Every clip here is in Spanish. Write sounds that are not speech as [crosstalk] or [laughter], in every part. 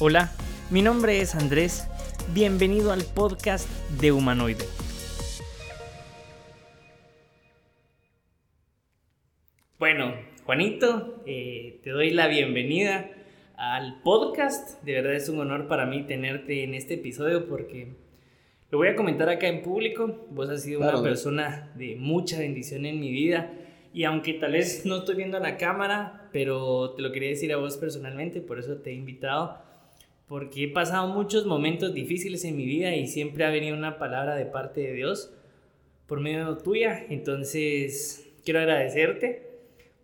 Hola, mi nombre es Andrés. Bienvenido al podcast de Humanoide. Bueno, Juanito, eh, te doy la bienvenida al podcast. De verdad es un honor para mí tenerte en este episodio porque lo voy a comentar acá en público. Vos has sido una persona de mucha bendición en mi vida. Y aunque tal vez no estoy viendo la cámara, pero te lo quería decir a vos personalmente, por eso te he invitado, porque he pasado muchos momentos difíciles en mi vida y siempre ha venido una palabra de parte de Dios por medio tuya. Entonces, quiero agradecerte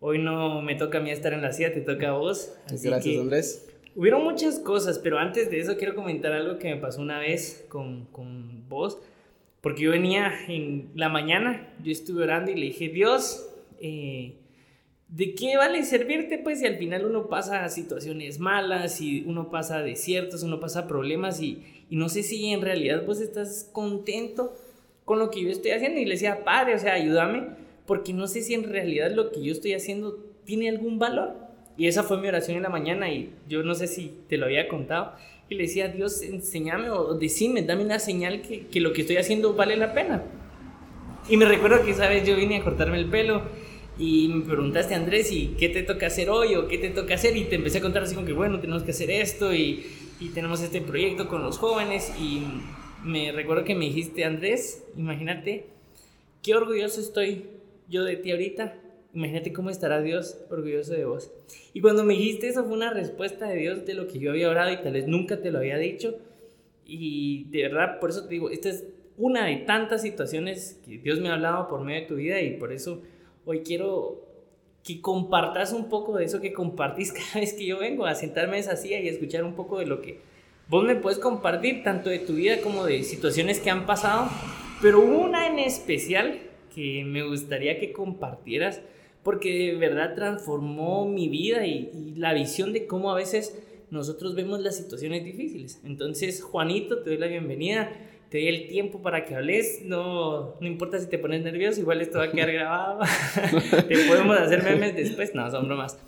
Hoy no me toca a mí estar en la silla, te toca a vos. Gracias, Andrés. Hubieron muchas cosas, pero antes de eso quiero comentar algo que me pasó una vez con, con vos. Porque yo venía en la mañana, yo estuve orando y le dije, Dios, eh, ¿de qué vale servirte? Pues si al final uno pasa situaciones malas, y uno pasa desiertos, uno pasa problemas y, y no sé si en realidad vos estás contento con lo que yo estoy haciendo. Y le decía, Padre, o sea, ayúdame porque no sé si en realidad lo que yo estoy haciendo tiene algún valor. Y esa fue mi oración en la mañana y yo no sé si te lo había contado. Y le decía, Dios, enséñame o decime, dame una señal que, que lo que estoy haciendo vale la pena. Y me recuerdo que esa vez yo vine a cortarme el pelo y me preguntaste, Andrés, ¿y qué te toca hacer hoy o qué te toca hacer? Y te empecé a contar así como que, bueno, tenemos que hacer esto y, y tenemos este proyecto con los jóvenes. Y me recuerdo que me dijiste, Andrés, imagínate qué orgulloso estoy yo de ti ahorita, imagínate cómo estará Dios orgulloso de vos. Y cuando me dijiste eso fue una respuesta de Dios de lo que yo había orado y tal vez nunca te lo había dicho. Y de verdad, por eso te digo, esta es una de tantas situaciones que Dios me ha hablado por medio de tu vida y por eso hoy quiero que compartas un poco de eso que compartís [laughs] cada vez que yo vengo a sentarme en esa silla y escuchar un poco de lo que vos me puedes compartir, tanto de tu vida como de situaciones que han pasado, pero una en especial que me gustaría que compartieras porque de verdad transformó mi vida y, la visión de cómo a veces nosotros vemos las situaciones difíciles. Entonces, Juanito, te doy la bienvenida, te doy el tiempo para que hables, no, no importa si te pones nervioso, igual esto va a quedar [laughs] grabado, [laughs] te podemos hacer memes después, no, son bromas.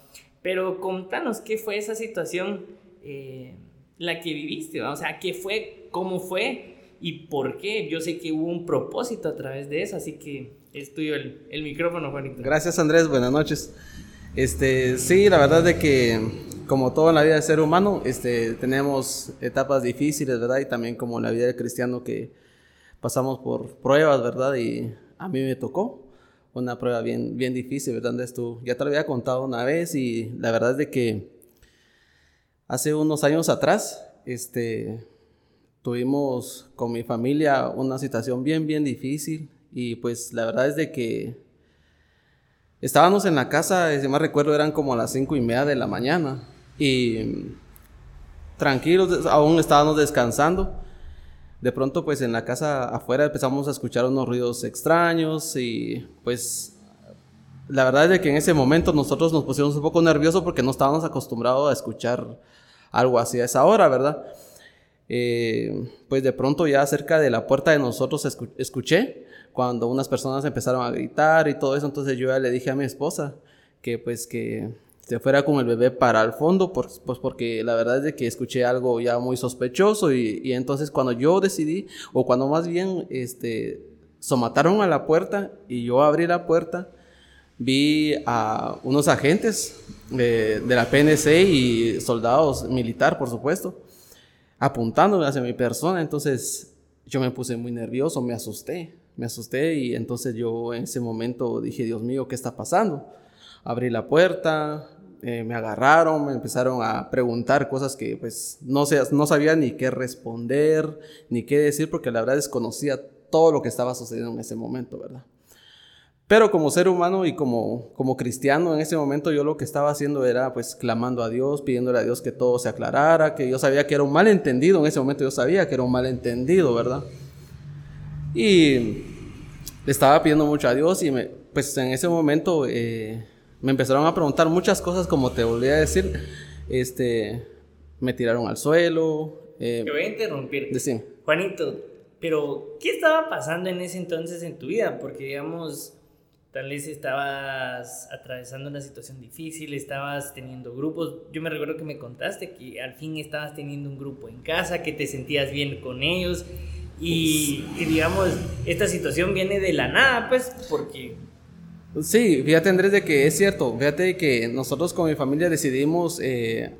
Pero contanos, ¿qué fue esa situación eh, la que viviste? O sea, ¿qué fue? ¿Cómo fue? y por qué. Yo sé que hubo un propósito a través de eso, así que es tuyo el, el micrófono, Juanito. Gracias, Andrés. Buenas noches. Este, sí, la verdad de que como todo en la vida del ser humano, este, tenemos etapas difíciles, ¿verdad? Y también como en la vida del cristiano que pasamos por pruebas, ¿verdad? Y a mí me tocó una prueba bien, bien difícil, ¿verdad? Tú ya te lo había contado una vez y la verdad es de que hace unos años atrás, este, tuvimos con mi familia una situación bien, bien difícil y pues la verdad es de que estábamos en la casa, si más recuerdo eran como las cinco y media de la mañana y tranquilos, aún estábamos descansando. De pronto pues en la casa afuera empezamos a escuchar unos ruidos extraños y pues la verdad es que en ese momento nosotros nos pusimos un poco nerviosos porque no estábamos acostumbrados a escuchar algo así a esa hora, ¿verdad? Eh, pues de pronto ya cerca de la puerta de nosotros escuché cuando unas personas empezaron a gritar y todo eso, entonces yo ya le dije a mi esposa que pues que se fuera con el bebé para el fondo, pues porque la verdad es de que escuché algo ya muy sospechoso y, y entonces cuando yo decidí, o cuando más bien este, somataron a la puerta y yo abrí la puerta, vi a unos agentes de, de la PNC y soldados militar, por supuesto, apuntándome hacia mi persona, entonces yo me puse muy nervioso, me asusté, me asusté y entonces yo en ese momento dije, Dios mío, ¿qué está pasando? Abrí la puerta, eh, me agarraron, me empezaron a preguntar cosas que pues no, sabía ni qué responder, ni qué decir, porque la verdad desconocía todo lo que estaba sucediendo en ese momento, ¿verdad? Pero como ser humano y como, cristiano en ese momento yo lo que estaba haciendo era pues clamando a Dios, pidiéndole a Dios que todo se aclarara, que yo sabía que era un malentendido, en ese momento yo sabía que era un malentendido, ¿verdad? Y le estaba pidiendo mucho a Dios y pues en ese momento eh, me empezaron a preguntar muchas cosas como te volví a decir, este, me tiraron al suelo. Eh, te voy a interrumpir. Juanito, pero ¿qué estaba pasando en ese entonces en tu vida? Porque digamos Tal vez estabas atravesando una situación difícil, estabas teniendo grupos. Yo me recuerdo que me contaste que al fin estabas teniendo un grupo en casa, que te sentías bien con ellos. Y, digamos, esta situación viene de la nada, pues, porque... Sí, fíjate Andrés de que es cierto, fíjate que nosotros con mi familia decidimos eh,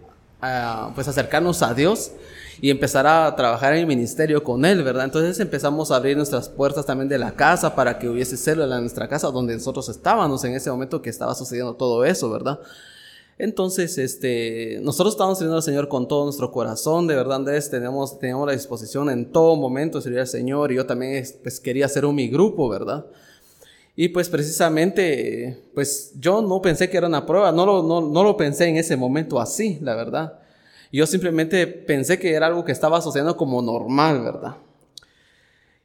pues acercarnos a Dios y empezar a trabajar en el ministerio con Él, ¿verdad? Entonces empezamos a abrir nuestras puertas también de la casa para que hubiese célula en nuestra casa donde nosotros estábamos en ese momento que estaba sucediendo todo eso, ¿verdad? Entonces, este, nosotros estábamos sirviendo al Señor con todo nuestro corazón, de verdad, Andrés, teníamos, teníamos la disposición en todo momento de servir al Señor y yo también pues, quería hacer un mi grupo, ¿verdad? Y pues precisamente, pues yo no pensé que era una prueba, no lo, no, no lo pensé en ese momento así, la verdad. Yo simplemente pensé que era algo que estaba asociando como normal, ¿verdad?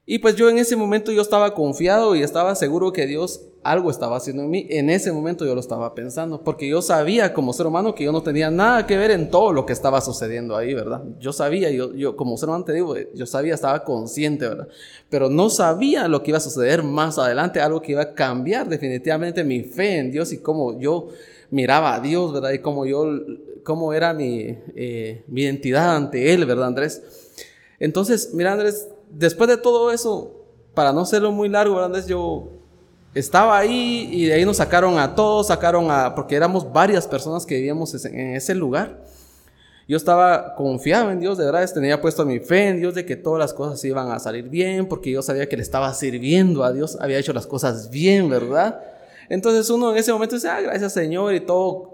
Y pues yo en ese momento yo estaba confiado y estaba seguro que Dios algo estaba haciendo en mí. En ese momento yo lo estaba pensando, porque yo sabía como ser humano que yo no tenía nada que ver en todo lo que estaba sucediendo ahí, ¿verdad? Yo sabía, yo, yo como ser humano te digo, yo sabía, estaba consciente, ¿verdad? Pero no sabía lo que iba a suceder más adelante, algo que iba a cambiar definitivamente mi fe en Dios y cómo yo miraba a Dios, ¿verdad? Y cómo yo, cómo era mi, eh, mi identidad ante Él, ¿verdad, Andrés? Entonces, mira, Andrés, después de todo eso, para no serlo muy largo, ¿verdad? Yo estaba ahí y de ahí nos sacaron a todos, sacaron a, porque éramos varias personas que vivíamos en ese lugar. Yo estaba confiado en Dios, de verdad, tenía puesto mi fe en Dios de que todas las cosas iban a salir bien, porque yo sabía que le estaba sirviendo a Dios, había hecho las cosas bien, ¿verdad? Entonces uno en ese momento dice, ah, gracias Señor y todo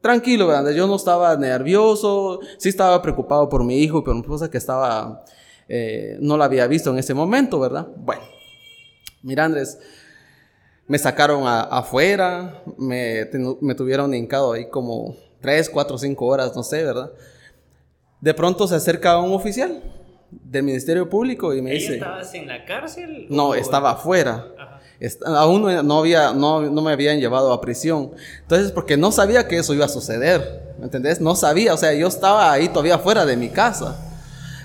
tranquilo, ¿verdad? Yo no estaba nervioso, sí estaba preocupado por mi hijo y por mi esposa que estaba, eh, no la había visto en ese momento, ¿verdad? Bueno, mira Andrés, me sacaron afuera, me, me tuvieron hincado ahí como 3, 4, 5 horas, no sé, ¿verdad? De pronto se acerca un oficial del Ministerio Público y me dice... ¿Estabas en la cárcel? No, estaba afuera. aún no, había, no, no, me habían llevado a prisión. Entonces, porque no sabía que eso iba a suceder. ¿Me entendés? No sabía. O sea, yo estaba ahí todavía fuera de mi casa.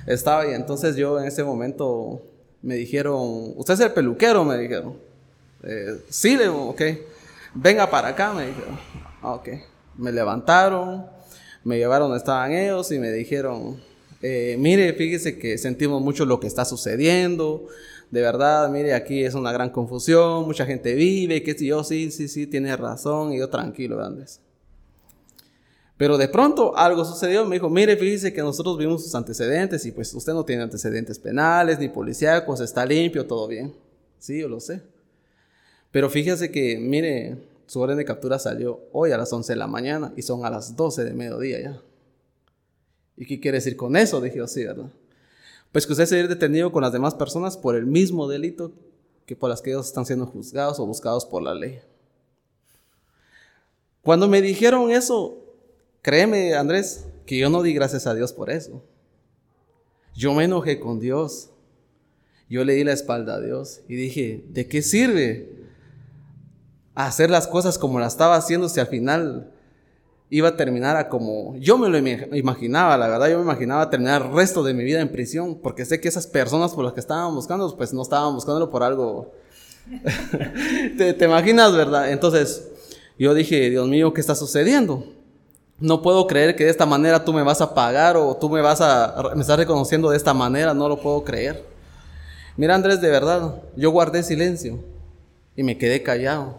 Estaba ahí. Entonces yo en ese momento me dijeron, usted es el peluquero, me dijeron. Eh, sí, le ok. Venga para acá, me dijeron. Ah, ok. Me levantaron, me llevaron donde estaban ellos y me dijeron, eh, mire, fíjese que sentimos mucho lo que está sucediendo. De verdad, mire, aquí es una gran confusión, mucha gente vive, que si yo sí, sí, sí, tiene razón, y yo tranquilo, Andrés. Pero de pronto algo sucedió, me dijo, mire, fíjese que nosotros vimos sus antecedentes y pues usted no tiene antecedentes penales ni policíacos, está limpio, todo bien. Sí, yo lo sé. Pero fíjese que, mire, su orden de captura salió hoy a las 11 de la mañana y son a las 12 de mediodía ya. ¿Y qué quiere decir con eso? Dije sí, ¿verdad? Pues que usted se detenido con las demás personas por el mismo delito que por las que ellos están siendo juzgados o buscados por la ley. Cuando me dijeron eso, créeme, Andrés, que yo no di gracias a Dios por eso. Yo me enojé con Dios. Yo le di la espalda a Dios y dije, ¿de qué sirve hacer las cosas como las estaba haciendo si al final iba a terminar a como yo me lo imaginaba, la verdad yo me imaginaba terminar el resto de mi vida en prisión, porque sé que esas personas por las que estaban buscando, pues no estaban buscándolo por algo. [laughs] ¿Te, ¿Te, imaginas, verdad? Entonces yo dije, Dios mío, ¿qué está sucediendo? No puedo creer que de esta manera tú me vas a pagar o tú me vas a, me estás reconociendo de esta manera, no lo puedo creer. Mira Andrés, de verdad, yo guardé silencio y me quedé callado.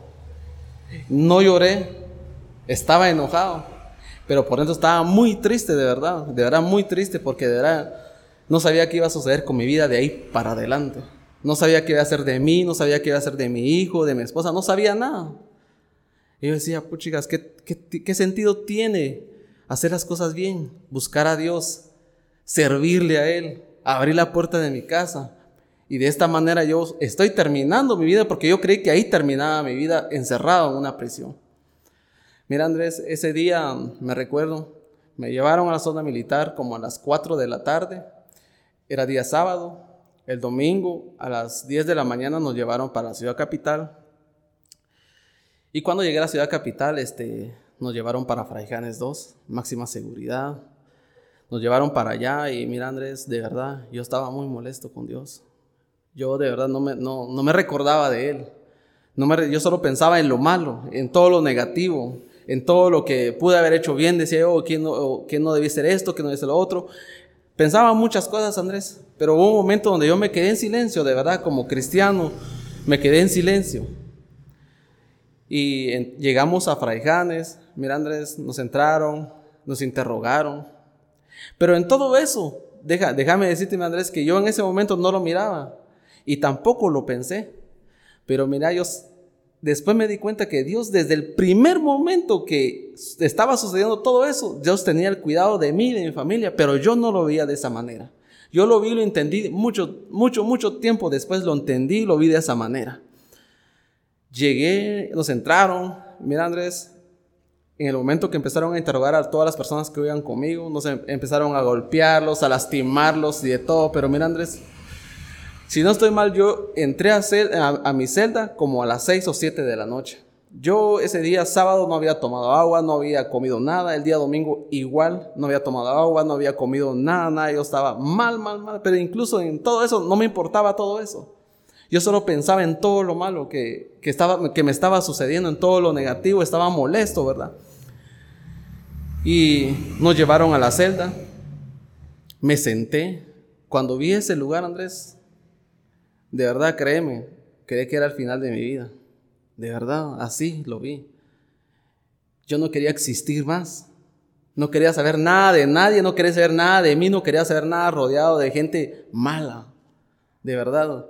No lloré, estaba enojado, pero por dentro estaba muy triste, de verdad, de verdad muy triste, porque de verdad no sabía qué iba a suceder con mi vida de ahí para adelante. No sabía qué iba a hacer de mí, no sabía qué iba a hacer de mi hijo, de mi esposa, no sabía nada. Y yo decía, puchigas, ¿qué, qué, qué sentido tiene hacer las cosas bien? Buscar a Dios, servirle a Él, abrir la puerta de mi casa, y de esta manera yo estoy terminando mi vida porque yo creí que ahí terminaba mi vida encerrado en una prisión. Mira Andrés, ese día me recuerdo, me llevaron a la zona militar como a las 4 de la tarde, era día sábado, el domingo a las 10 de la mañana nos llevaron para la ciudad capital. Y cuando llegué a la ciudad capital, este, nos llevaron para Fraijanes 2, máxima seguridad. Nos llevaron para allá y mira Andrés, de verdad, yo estaba muy molesto con Dios. Yo de verdad no me, no, me recordaba de Él. No me, yo solo pensaba en lo malo, en todo lo negativo, en todo lo que pude haber hecho bien. Decía yo, ¿quién no, quién no debía ser esto? ¿Quién no debía ser lo otro? Pensaba muchas cosas, Andrés, pero hubo un momento donde yo me quedé en silencio, de verdad, como cristiano, me quedé en silencio. Y llegamos a Fraijanes, mira Andrés, nos entraron, nos interrogaron. Pero en todo eso, deja, déjame decirte, Andrés, que yo en ese momento no lo miraba y tampoco lo pensé. Pero mira, yo después me di cuenta que Dios desde el primer momento que estaba sucediendo todo eso, Dios tenía el cuidado de mí y de mi familia, pero yo no lo veía de esa manera. Yo lo vi, lo entendí mucho, mucho, mucho tiempo después lo entendí lo vi de esa manera. Llegué, nos entraron, mira Andrés, en el momento que empezaron a interrogar a todas las personas que iban conmigo, nos em, empezaron a golpearlos, a lastimarlos y de todo, pero mira Andrés, si no estoy mal, yo entré a, a, mi celda como a las 6 o 7 de la noche. Yo ese día sábado no había tomado agua, no había comido nada. El día domingo igual, no había tomado agua, no había comido nada, nada. Yo estaba mal, mal, mal. Pero incluso en todo eso, no me importaba todo eso. Yo solo pensaba en todo lo malo que, que, estaba, que me estaba sucediendo, en todo lo negativo. Estaba molesto, ¿verdad? Y nos llevaron a la celda. Me senté. Cuando vi ese lugar, Andrés, de verdad, créeme, creí que era el final de mi vida. De verdad, así lo vi. Yo no quería existir más. No quería saber nada de nadie, no quería saber nada de mí, no quería saber nada rodeado de gente mala. De verdad.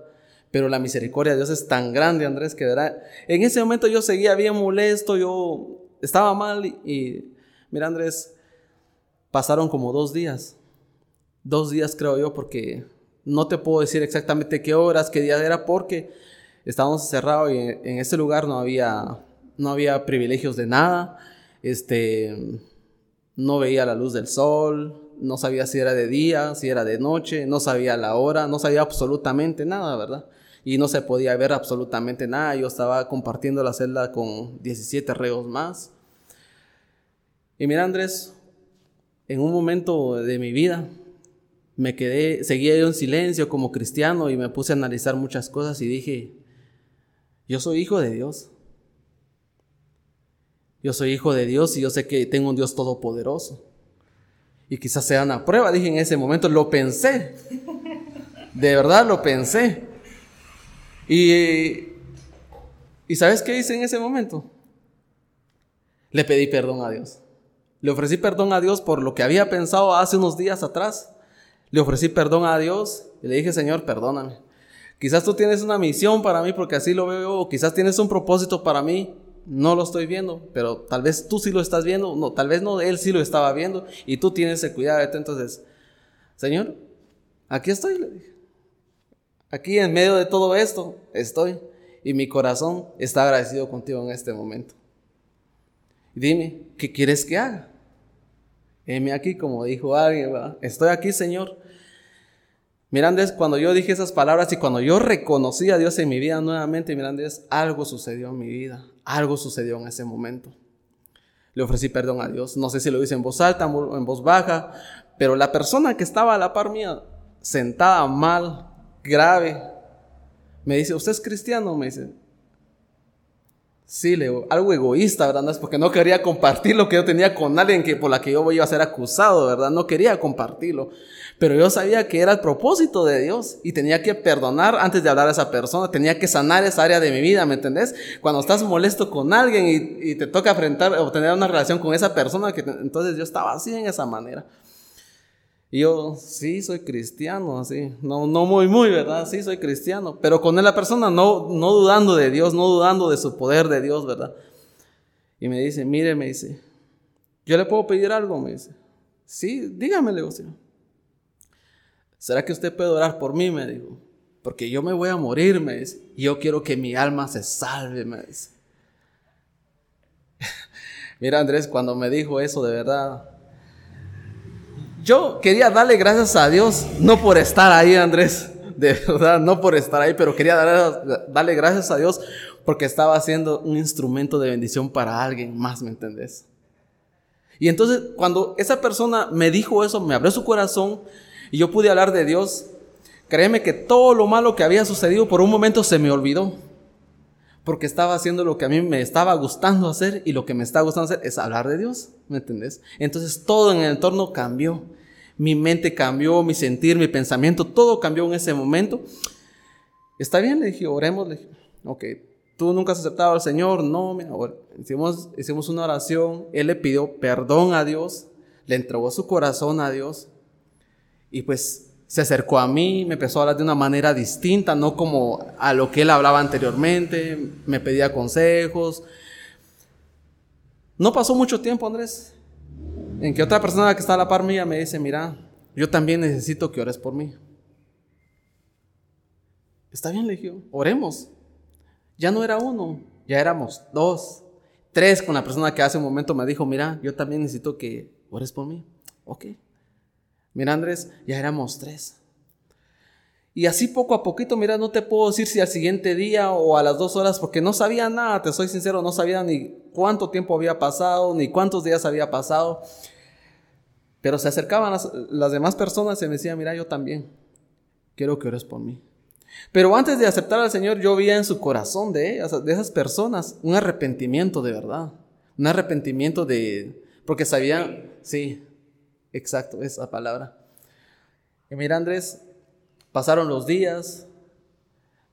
Pero la misericordia de Dios es tan grande, Andrés, que. En ese momento yo seguía bien molesto, yo estaba mal y, mira, Andrés, pasaron como dos días. Dos días creo yo, porque no te puedo decir exactamente qué horas, qué día era, porque estábamos cerrados y en, ese lugar no había, no había privilegios de nada. Este, no veía la luz del sol, no sabía si era de día, si era de noche, no sabía la hora, no sabía absolutamente nada, ¿verdad? Y no se podía ver absolutamente nada. Yo estaba compartiendo la celda con 17 reos más. Y mira, Andrés, en un momento de mi vida, me quedé, seguía yo en silencio como cristiano y me puse a analizar muchas cosas y dije, yo soy hijo de Dios. Yo soy hijo de Dios y yo sé que tengo un Dios todopoderoso. Y quizás sea una prueba, dije en ese momento, lo pensé. De verdad lo pensé. Y, ¿y sabes qué hice en ese momento? Le pedí perdón a Dios. Le ofrecí perdón a Dios por lo que había pensado hace unos días atrás. Le ofrecí perdón a Dios y le dije, Señor, perdóname. Quizás tú tienes una misión para mí porque así lo veo, o quizás tienes un propósito para mí, no lo estoy viendo, pero tal vez tú sí lo estás viendo, no, tal vez no, él sí lo estaba viendo y tú tienes ese cuidado. Entonces, Señor, aquí estoy, le dije. Aquí en medio de todo esto estoy y mi corazón está agradecido contigo en este momento. Dime, ¿qué quieres que haga? heme aquí, como dijo alguien, estoy aquí, Señor. Mirandés, cuando yo dije esas palabras y cuando yo reconocí a Dios en mi vida nuevamente, Mirandés, algo sucedió en mi vida, algo sucedió en ese momento. Le ofrecí perdón a Dios, no sé si lo hice en voz alta o en voz baja, pero la persona que estaba a la par mía, sentada mal, grave, me dice, ¿usted es cristiano? Me dice, Sí, Leo, algo egoísta, ¿verdad? es porque no quería compartir lo que yo tenía con alguien que, por la que yo iba a ser acusado, ¿verdad? No quería compartirlo. Pero yo sabía que era el propósito de Dios y tenía que perdonar antes de hablar a esa persona, tenía que sanar esa área de mi vida, ¿me entendés? Cuando estás molesto con alguien y, te toca enfrentar o tener una relación con esa persona, que entonces yo estaba así en esa manera. Y yo, sí, soy cristiano, así. No, no muy, muy, ¿verdad? Sí, soy cristiano. Pero con la persona no, no dudando de Dios, no dudando de su poder de Dios, ¿verdad? Y me dice, mire, me dice, ¿yo le puedo pedir algo? Me dice, sí, dígame, le digo, ¿Será que usted puede orar por mí? Me dijo. Porque yo me voy a morir, me dice. Y yo quiero que mi alma se salve, me dice. [laughs] Mira, Andrés, cuando me dijo eso, de verdad, yo quería darle gracias a Dios, no por estar ahí, Andrés, de verdad, no por estar ahí, pero quería darle, gracias a Dios porque estaba haciendo un instrumento de bendición para alguien más, ¿me entendés? Y entonces cuando esa persona me dijo eso, me abrió su corazón y yo pude hablar de Dios, créeme que todo lo malo que había sucedido por un momento se me olvidó. porque estaba haciendo lo que a mí me estaba gustando hacer y lo que me está gustando hacer es hablar de Dios, ¿me entendés? Entonces todo en el entorno cambió, mi mente cambió, mi sentir, mi pensamiento, todo cambió en ese momento. Está bien, le dije, oremos, le dije, ok, tú nunca has aceptado al Señor, no, mira, hicimos, hicimos una oración, Él le pidió perdón a Dios, le entregó su corazón a Dios y pues se acercó a mí, me empezó a hablar de una manera distinta, no como a lo que él hablaba anteriormente, me pedía consejos. No pasó mucho tiempo, Andrés, en que otra persona que está a la par mía me dice, mira, yo también necesito que ores por mí. Está bien, le oremos. Ya no era uno, ya éramos dos, tres con la persona que hace un momento me dijo, mira, yo también necesito que ores por mí. Ok. Mira, Andrés, ya éramos tres. Y así poco a poquito, mira, no te puedo decir si al siguiente día o a las dos horas, porque no sabía nada, te soy sincero, no sabía ni cuánto tiempo había pasado, ni cuántos días había pasado. Pero se acercaban las, demás personas y me decían, mira, yo también quiero que ores por mí. Pero antes de aceptar al Señor, yo vi en su corazón de, de esas personas un arrepentimiento de verdad. Un arrepentimiento de... Porque sabían, sí, Exacto, esa palabra. Y mira, Andrés, pasaron los días.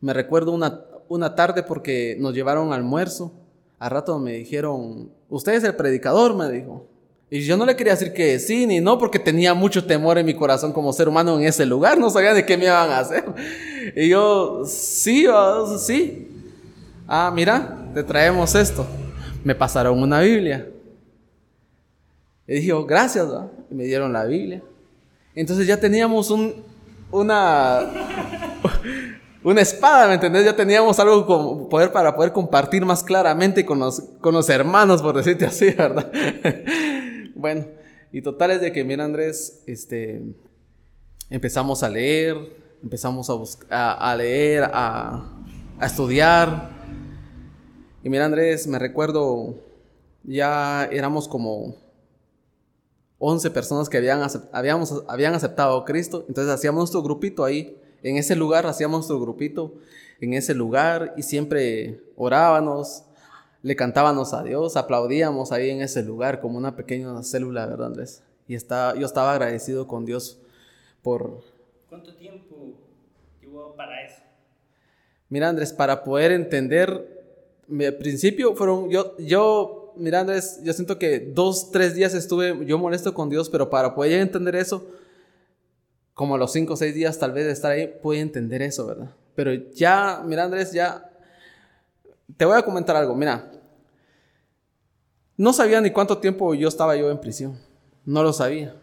Me recuerdo una, una tarde porque nos llevaron almuerzo. A rato me dijeron, usted es el predicador, me dijo. Y yo no le quería decir que sí ni no, porque tenía mucho temor en mi corazón como ser humano en ese lugar. No sabía de qué me iban a hacer. Y yo, sí, sí. Ah, mira, te traemos esto. Me pasaron una Biblia. Y dije, gracias, y me dieron la Biblia. Entonces ya teníamos un, una, una espada, ¿me entendés? Ya teníamos algo como poder para poder compartir más claramente con los, con los hermanos, por decirte así, ¿verdad? [laughs] bueno, y total es de que, mira Andrés, este, empezamos a leer, empezamos a, a, leer, a, a estudiar. Y mira Andrés, me recuerdo, ya éramos como 11 personas que habían, habíamos, habían aceptado a Cristo. Entonces hacíamos nuestro grupito ahí, en ese lugar, hacíamos nuestro grupito en ese lugar y siempre orábamos, le cantábamos a Dios, aplaudíamos ahí en ese lugar como una pequeña célula, ¿verdad Andrés? Y está, yo estaba agradecido con Dios por... ¿Cuánto tiempo llevó para eso? Mira Andrés, para poder entender, al principio fueron, yo, yo mira Andrés, yo siento que dos, tres días estuve yo molesto con Dios, pero para poder entender eso, como a los cinco o seis días tal vez de estar ahí, pude entender eso, ¿verdad? Pero ya, mira Andrés, ya, te voy a comentar algo, mira, no sabía ni cuánto tiempo yo estaba yo en prisión, no lo sabía.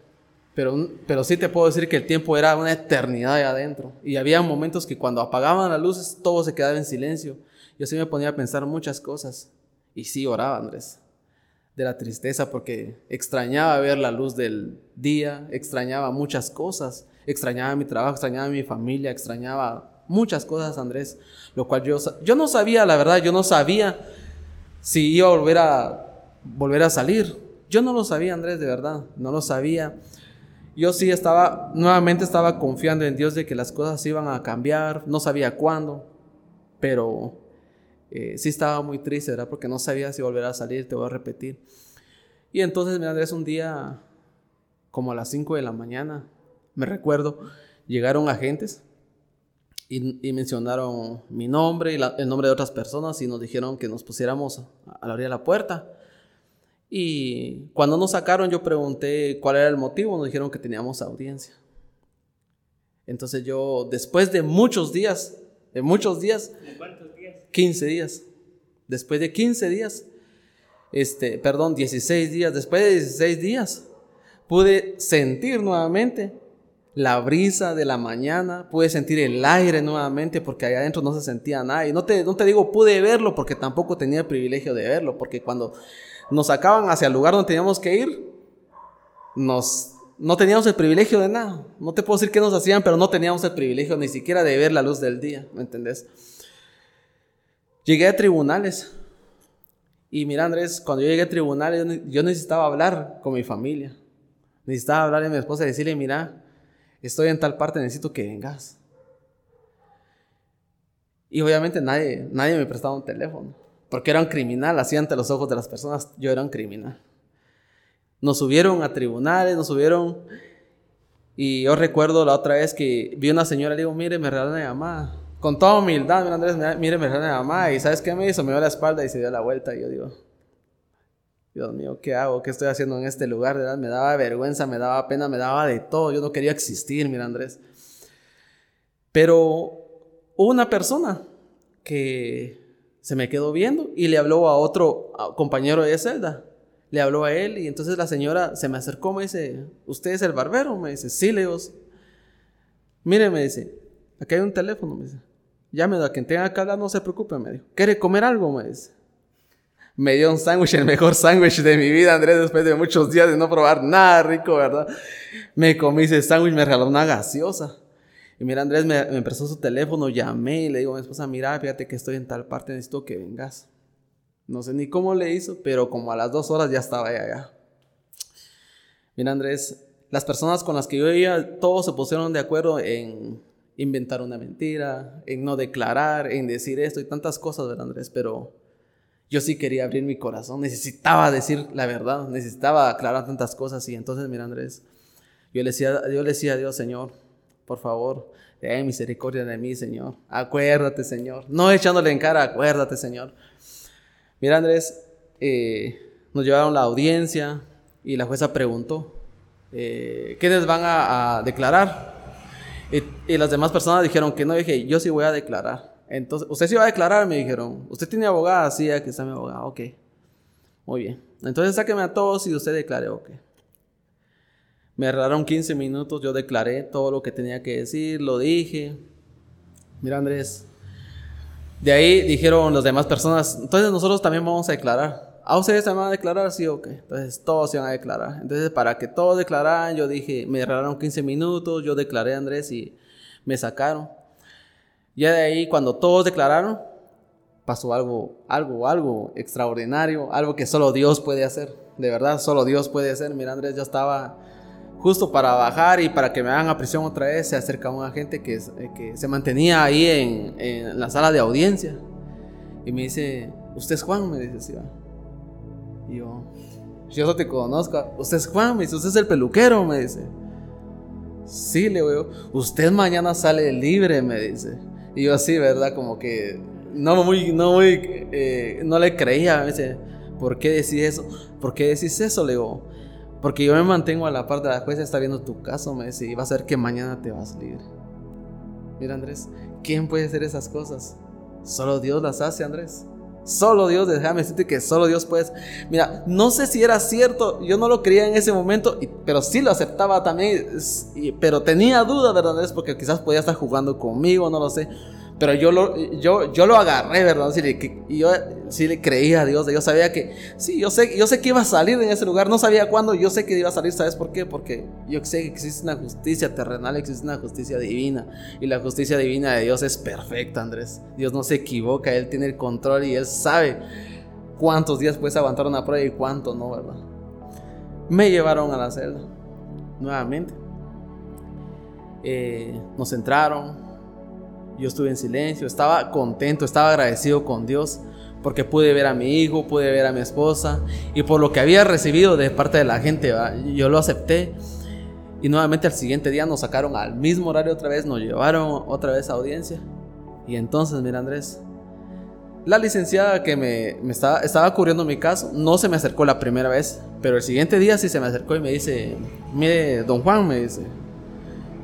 Pero, pero sí te puedo decir que el tiempo era una eternidad ahí adentro. Y había momentos que cuando apagaban las luces todo se quedaba en silencio. Yo sí me ponía a pensar muchas cosas. Y sí oraba, Andrés de la tristeza porque extrañaba ver la luz del día, extrañaba muchas cosas, extrañaba mi trabajo, extrañaba mi familia, extrañaba muchas cosas, Andrés, lo cual yo, yo no sabía, la verdad, yo no sabía si iba a volver a volver a salir. Yo no lo sabía, Andrés, de verdad, no lo sabía. Yo sí estaba, nuevamente estaba confiando en Dios de que las cosas iban a cambiar, no sabía cuándo, pero eh, sí estaba muy triste, ¿verdad? Porque no sabía si volver a salir, te voy a repetir. Y entonces, me Andrés, un día, como a las 5 de la mañana, me recuerdo, llegaron agentes y, mencionaron mi nombre y el nombre de otras personas y nos dijeron que nos pusiéramos a la orilla de la puerta. Y cuando nos sacaron, yo pregunté cuál era el motivo, nos dijeron que teníamos audiencia. Entonces yo, después de muchos días, de muchos días, 15 días. Después de 15 días, este, perdón, 16 días, después de 16 días, pude sentir nuevamente la brisa de la mañana, pude sentir el aire nuevamente porque allá adentro no se sentía nada. Y no te, no te digo pude verlo porque tampoco tenía el privilegio de verlo, porque cuando nos sacaban hacia el lugar donde teníamos que ir, nos, no teníamos el privilegio de nada. No te puedo decir qué nos hacían, pero no teníamos el privilegio ni siquiera de ver la luz del día, ¿me entendés? Llegué a tribunales. Y mira, Andrés, cuando yo llegué a tribunales, yo necesitaba hablar con mi familia. Necesitaba hablar a mi esposa y decirle, mira, estoy en tal parte, necesito que vengas. Y obviamente nadie, nadie me prestaba un teléfono, porque era un criminal, así ante los ojos de las personas, yo era un criminal. Nos subieron a tribunales, nos subieron... Y yo recuerdo la otra vez que vi una señora y le digo, mire, me regaló una llamada. Con toda humildad, mira Andrés, mire, me una llamada. Y ¿sabes qué me hizo? Me dio la espalda y se dio la vuelta. Y yo digo, Dios mío, ¿qué hago? ¿Qué estoy haciendo en este lugar? Me daba vergüenza, me daba pena, me daba de todo. Yo no quería existir, mira Andrés. Pero hubo una persona que se me quedó viendo y le habló a otro compañero de celda. Le habló a él y entonces la señora se me acercó, me dice, ¿usted es el barbero? Me dice, sí, Leos. Mire, me dice, aquí hay un teléfono, me dice. Llámelo a quien tenga que hablar, no se preocupe, me dijo. ¿Quiere comer algo? Me dice. Me dio un sándwich, el mejor sándwich de mi vida, Andrés, después de muchos días de no probar nada rico, ¿verdad? Me comí ese sándwich, me regaló una gaseosa. Y mira, Andrés me, me prestó su teléfono, llamé y le digo a mi esposa, mira, fíjate que estoy en tal parte, necesito que vengas. No sé ni cómo le hizo, pero como a las dos horas ya estaba allá. Mira, Andrés, las personas con las que yo iba, todos se pusieron de acuerdo en inventar una mentira, en no declarar, en decir esto y tantas cosas, ¿verdad, Andrés? Pero yo sí quería abrir mi corazón, necesitaba decir la verdad, necesitaba aclarar tantas cosas. Y entonces, mira, Andrés, yo le decía, yo le a Dios, Señor, por favor, ten misericordia de mí, Señor. Acuérdate, Señor. No echándole en cara, acuérdate, Señor. Mira, Andrés, eh, nos llevaron la audiencia y la jueza preguntó, eh, ¿quiénes van a, declarar? Y, las demás personas dijeron que no. dije, yo sí voy a declarar. Entonces, ¿usted sí va a declarar? Me dijeron, ¿usted tiene abogada? Sí, aquí está mi abogada. Ok. Muy bien. Entonces sáqueme a todos y usted declare, ok. Me erraron 15 minutos, yo declaré todo lo que tenía que decir, lo dije. Mira Andrés, de ahí dijeron las demás personas, entonces nosotros también vamos a declarar. ¿A ustedes también van a declarar? Sí, ok. Entonces todos se van a declarar. Entonces para que todos declararan, yo dije, me erraron 15 minutos, yo declaré Andrés y me sacaron. Ya de ahí, cuando todos declararon, pasó algo, algo, algo extraordinario, algo que solo Dios puede hacer. De verdad, solo Dios puede hacer. Mira Andrés, yo estaba justo para bajar y para que me hagan a prisión otra vez, se acerca un agente que, eh, que se mantenía ahí en, en, la sala de audiencia. Y me dice, ¿usted es Juan? Me dice, sí, Y yo, yo no te conozco. ¿Usted es Juan? Me dice, ¿usted es el peluquero? Me dice. Sí, le digo, usted mañana sale libre, me dice. Y yo así, ¿verdad? Como que no muy, no muy, eh, no le creía. Me dice, ¿por qué decís eso? ¿Por qué decís eso? Le digo, porque yo me mantengo a la par de la jueza, está viendo tu caso, me dice, y va a ser que mañana te vas libre. Mira, Andrés, ¿quién puede hacer esas cosas? Solo Dios las hace, Andrés. Solo Dios, déjame decirte que solo Dios puede. Mira, no sé si era cierto, yo no lo creía en ese momento, pero sí lo aceptaba también, pero tenía duda, ¿verdad, Andrés? Porque quizás podía estar jugando conmigo, no lo sé. Pero yo lo, yo, yo lo agarré, ¿verdad? y yo sí le creía a Dios. Yo sabía que, sí, yo sé, yo sé que iba a salir en ese lugar. No sabía cuándo, yo sé que iba a salir. ¿Sabes por qué? Porque yo sé que existe una justicia terrenal, existe una justicia divina. Y la justicia divina de Dios es perfecta, Andrés. Dios no se equivoca, Él tiene el control y Él sabe cuántos días puedes aguantar una prueba y cuántos no, ¿verdad? Me llevaron a la celda, nuevamente. Eh, nos entraron, yo estuve en silencio, estaba contento, estaba agradecido con Dios porque pude ver a mi hijo, pude ver a mi esposa y por lo que había recibido de parte de la gente, yo lo acepté. Y nuevamente al siguiente día nos sacaron al mismo horario otra vez, nos llevaron otra vez a audiencia. Y entonces, mira Andrés, la licenciada que me, estaba, estaba cubriendo mi caso no se me acercó la primera vez, pero el siguiente día sí se me acercó y me dice, mire, don Juan, me dice,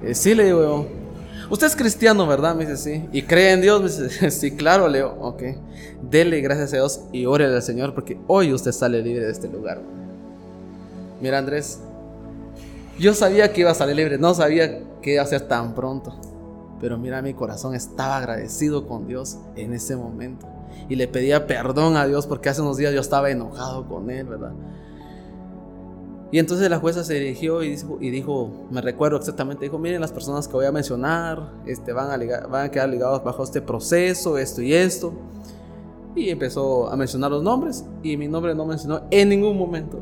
eh, sí le digo, Usted es cristiano, ¿verdad? Me dice, sí. ¿Y cree en Dios? Me dice, [laughs] sí, claro, Leo. Ok. Dele gracias a Dios y ore al Señor porque hoy usted sale libre de este lugar. Mira, Andrés. Yo sabía que iba a salir libre, no sabía que iba a ser tan pronto. Pero mira, mi corazón estaba agradecido con Dios en ese momento. Y le pedía perdón a Dios porque hace unos días yo estaba enojado con Él, ¿verdad? Y entonces la jueza se dirigió y dijo, y dijo, me recuerdo exactamente, dijo, miren las personas que voy a mencionar, este, van, a van a quedar ligados bajo este proceso, esto y esto. Y empezó a mencionar los nombres y mi nombre no mencionó en ningún momento.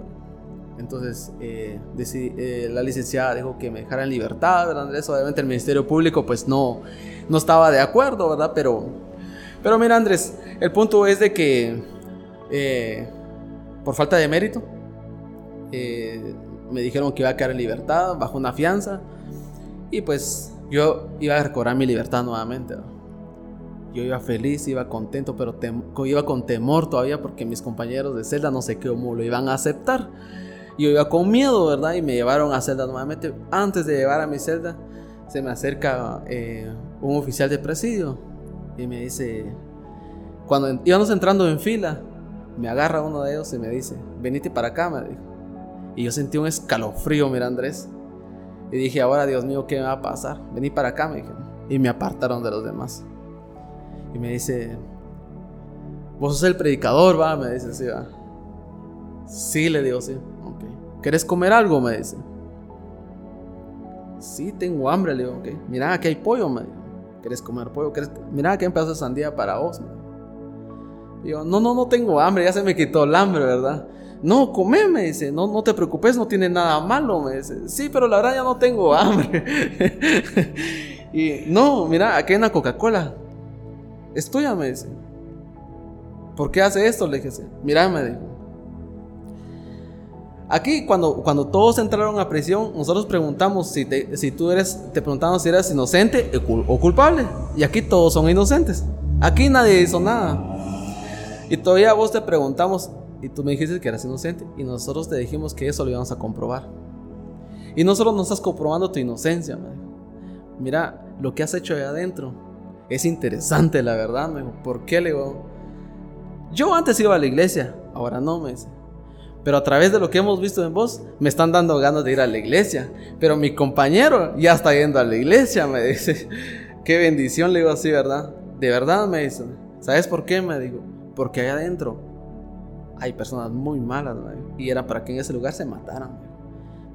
Entonces eh, eh, la licenciada dijo que me dejara en libertad, ¿verdad? Andrés? Obviamente el Ministerio Público pues no, no estaba de acuerdo, ¿verdad? Pero Pero mira, Andrés, el punto es de que eh, por falta de mérito, eh, me dijeron que iba a quedar en libertad bajo una fianza y pues yo iba a recobrar mi libertad nuevamente. Yo iba feliz, iba contento, pero iba con temor todavía porque mis compañeros de celda no sé cómo lo iban a aceptar. Yo iba con miedo, ¿verdad? Y me llevaron a celda nuevamente. Antes de llevar a mi celda, se me acerca eh, un oficial de presidio y me dice, cuando íbamos entrando en fila, me agarra uno de ellos y me dice, venite para acá, me dijo. Y yo sentí un escalofrío, mira Andrés. Y dije, ahora Dios mío, ¿qué me va a pasar? Vení para acá, me dijeron. Y me apartaron de los demás. Y me dice, vos sos el predicador, va, me dice, sí, va. Sí, le digo, sí. Ok. ¿Querés comer algo? Me dice. Sí, tengo hambre, le digo, ok. Mira, aquí hay pollo, me dijo. ¿Querés comer pollo? Mira, aquí hay un pedazo de sandía para vos, me y yo, no, no, no tengo hambre, ya se me quitó el hambre, ¿verdad? No, come, me dice, no, no te preocupes, no tiene nada malo, me dice. Sí, pero la verdad ya no tengo [laughs] hambre. y no, mira, aquí hay una Coca-Cola. Es tuya, me dice. ¿Por qué hace esto? Le dije, mira, me dijo. Aquí, cuando, cuando todos entraron a prisión, nosotros preguntamos si, si tú eres, te preguntamos si eres inocente o culpable. Y aquí todos son inocentes. Aquí nadie hizo nada. Y todavía vos te preguntamos, y tú me dijiste que eras inocente, y nosotros te dijimos que eso lo íbamos a comprobar. Y no solo nos estás comprobando tu inocencia, me dijo. Mira, lo que has hecho ahí adentro es interesante, la verdad, me dijo. ¿Por qué? Le digo, yo antes iba a la iglesia, ahora no, me dice. Pero a través de lo que hemos visto en vos, me están dando ganas de ir a la iglesia. Pero mi compañero ya está yendo a la iglesia, me dice. [laughs] Qué bendición, le digo así, ¿verdad? De verdad, me dice. ¿Sabes por qué? Me digo porque ahí adentro hay personas muy malas, y era para que en ese lugar se mataran.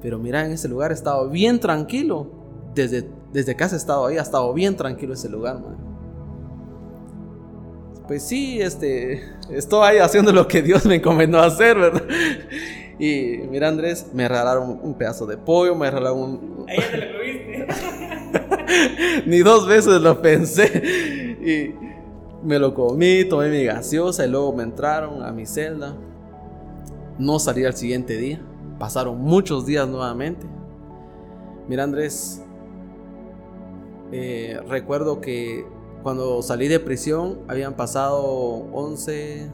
Pero mira, en ese lugar he estado bien tranquilo. Desde, desde que has estado ahí, ha estado bien tranquilo ese lugar, Pues sí, este, estoy ahí haciendo lo que Dios me encomendó hacer, ¿verdad? Y mira, Andrés, me regalaron un pedazo de pollo, me regalaron un... Ahí te lo viste. [laughs] Ni dos veces lo pensé. Y me lo comí, tomé mi gaseosa y luego me entraron a mi celda. No salí al siguiente día. Pasaron muchos días nuevamente. Mira Andrés, eh, recuerdo que cuando salí de prisión habían pasado 11,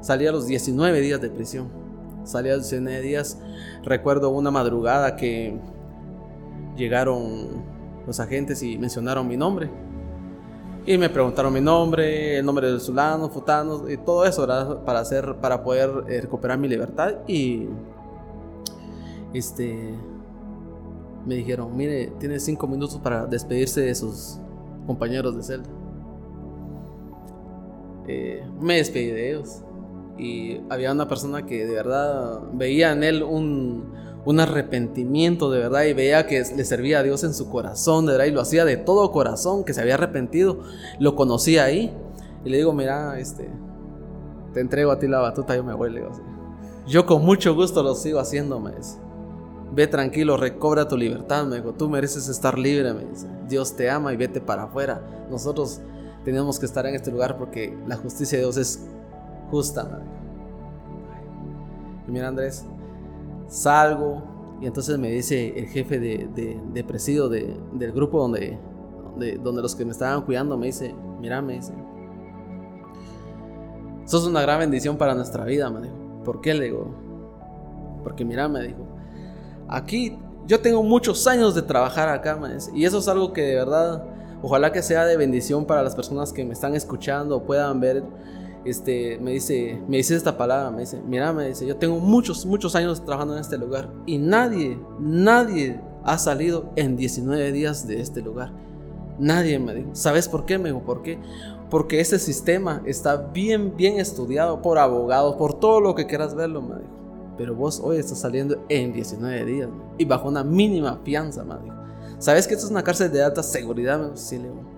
salí a los 19 días de prisión. Salí a los 19 días. Recuerdo una madrugada que llegaron los agentes y mencionaron mi nombre y me preguntaron mi nombre, el nombre del Zulano, Futano, y todo eso, Para, hacer, para poder eh, recuperar mi libertad. Y este, me dijeron, mire, tiene cinco minutos para despedirse de sus compañeros de celda. Eh, me despedí de ellos. Y había una persona que de verdad veía en él un, un arrepentimiento de verdad y veía que le servía a Dios en su corazón, de verdad, y lo hacía de todo corazón, que se había arrepentido, lo conocía ahí. Y le digo, mira, este, te entrego a ti la batuta, yo me voy, le digo, yo con mucho gusto lo sigo haciendo, me dice. Ve tranquilo, recobra tu libertad, me dijo, tú mereces estar libre, me dice. Dios te ama y vete para afuera. Nosotros tenemos que estar en este lugar porque la justicia de Dios es justa. Y mira, Andrés, salgo y entonces me dice el jefe de, de, presidio del grupo donde, donde, los que me estaban cuidando, me dice, mira, me dice, sos una gran bendición para nuestra vida, me dijo. ¿Por qué? Le digo, porque mira, me dijo, aquí yo tengo muchos años de trabajar acá, me dice, y eso es algo que de verdad, ojalá que sea de bendición para las personas que me están escuchando, puedan ver este, me dice, me dice esta palabra, me dice, mira, me dice, yo tengo muchos, muchos años trabajando en este lugar y nadie, nadie ha salido en 19 días de este lugar. Nadie me dijo, ¿sabes por qué? Me dijo, ¿por qué? Porque este sistema está bien, bien estudiado por abogados, por todo lo que quieras verlo, me dijo. Pero vos hoy estás saliendo en 19 días y bajo una mínima fianza, me dijo. ¿Sabes que esto es una cárcel de alta seguridad? Me dijo, sí, le digo.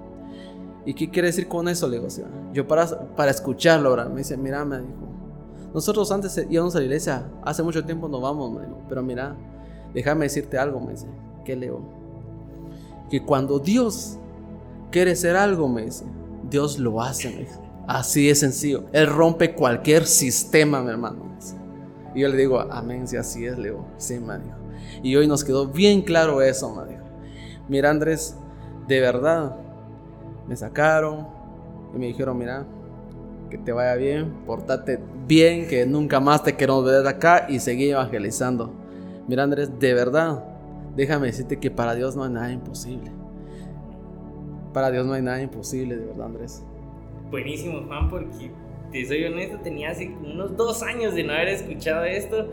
¿Y qué quiere decir con eso? Le digo, yo para, para escucharlo ahora, me dice, mira, me dijo, nosotros antes íbamos a la iglesia, hace mucho tiempo no vamos, me dijo, pero mira, déjame decirte algo, me dice, ¿qué leo? Que cuando Dios quiere hacer algo, me dice, Dios lo hace, Así es sencillo. Él rompe cualquier sistema, mi hermano. Y yo le digo, amén, si así es, le digo, sí, me dijo. Y hoy nos quedó bien claro eso, me dijo. Mira, Andrés, de verdad, me sacaron y me dijeron, mira, que te vaya bien, portate bien, que nunca más te queremos ver acá y seguir evangelizando. Mira, Andrés, de verdad, déjame decirte que para Dios no hay nada imposible. Para Dios no hay nada imposible, de verdad, Andrés. Buenísimo, Juan, porque te soy honesto, tenía hace unos dos años de no haber escuchado esto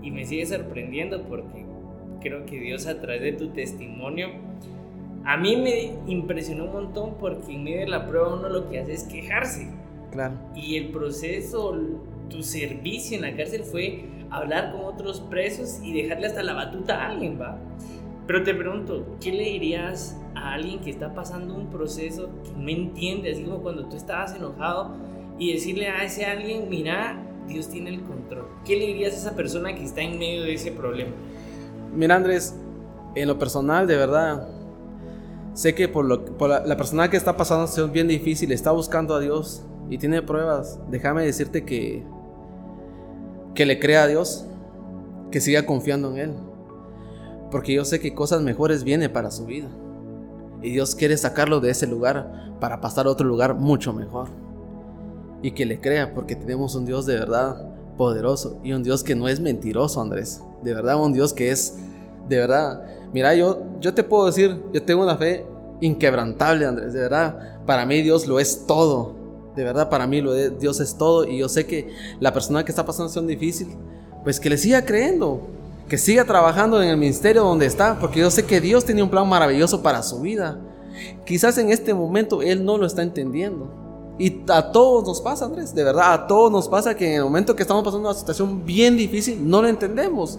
y me sigue sorprendiendo porque creo que Dios a través de tu testimonio a mí me impresionó un montón porque en medio de la prueba uno lo que hace es quejarse. Claro. Y el proceso, tu servicio en la cárcel fue hablar con otros presos y dejarle hasta la batuta a alguien, ¿va? Pero te pregunto, ¿qué le dirías a alguien que está pasando un proceso que no entiende, así como cuando tú estabas enojado, y decirle a ese alguien, mira, Dios tiene el control? ¿Qué le dirías a esa persona que está en medio de ese problema? Mira, Andrés, en lo personal, de verdad, sé que por, lo, por la, persona que está pasando situación bien difícil, está buscando a Dios y tiene pruebas. Déjame decirte que, que le crea a Dios, que siga confiando en Él porque yo sé que cosas mejores vienen para su vida. Y Dios quiere sacarlo de ese lugar para pasar a otro lugar mucho mejor. Y que le crea, porque tenemos un Dios de verdad poderoso y un Dios que no es mentiroso, Andrés. De verdad, un Dios que es, de verdad. Mira, yo, yo te puedo decir, yo tengo una fe inquebrantable, Andrés. De verdad, para mí Dios lo es todo. De verdad, para mí lo Dios es todo. Y yo sé que la persona que está pasando situación difícil, pues que le siga creyendo que siga trabajando en el ministerio donde está, porque yo sé que Dios tiene un plan maravilloso para su vida. Quizás en este momento Él no lo está entendiendo. Y a todos nos pasa, Andrés, de verdad, a todos nos pasa que en el momento que estamos pasando una situación bien difícil, no lo entendemos.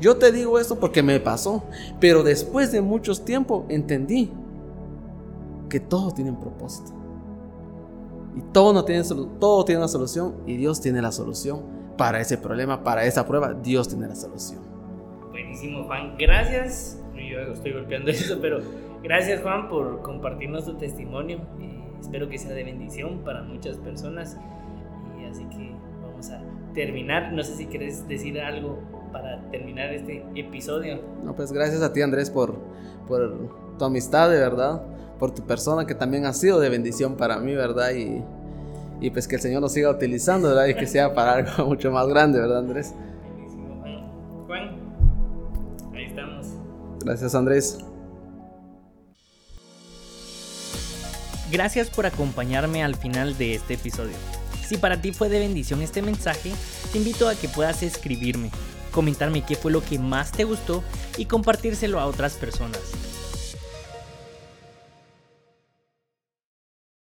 Yo te digo esto porque me pasó, pero después de mucho tiempo entendí que todo tiene un propósito. Y todo, no tiene, todo tiene una solución y Dios tiene la solución para ese problema, para esa prueba, Dios tiene la solución. Buenísimo, Juan. Gracias. Yo estoy golpeando [laughs] eso, pero gracias, Juan, por compartirnos tu testimonio. Espero que sea de bendición para muchas personas. Y así que vamos a terminar. No sé si quieres decir algo para terminar este episodio. No, pues gracias a ti, Andrés, por, por tu amistad, de verdad. Por tu persona que también ha sido de bendición para mí, ¿verdad? Y, y pues que el Señor nos siga utilizando, ¿verdad? Y que sea para algo [laughs] mucho más grande, ¿verdad, Andrés? Gracias Andrés. Gracias por acompañarme al final de este episodio. Si para ti fue de bendición este mensaje, te invito a que puedas escribirme, comentarme qué fue lo que más te gustó y compartírselo a otras personas.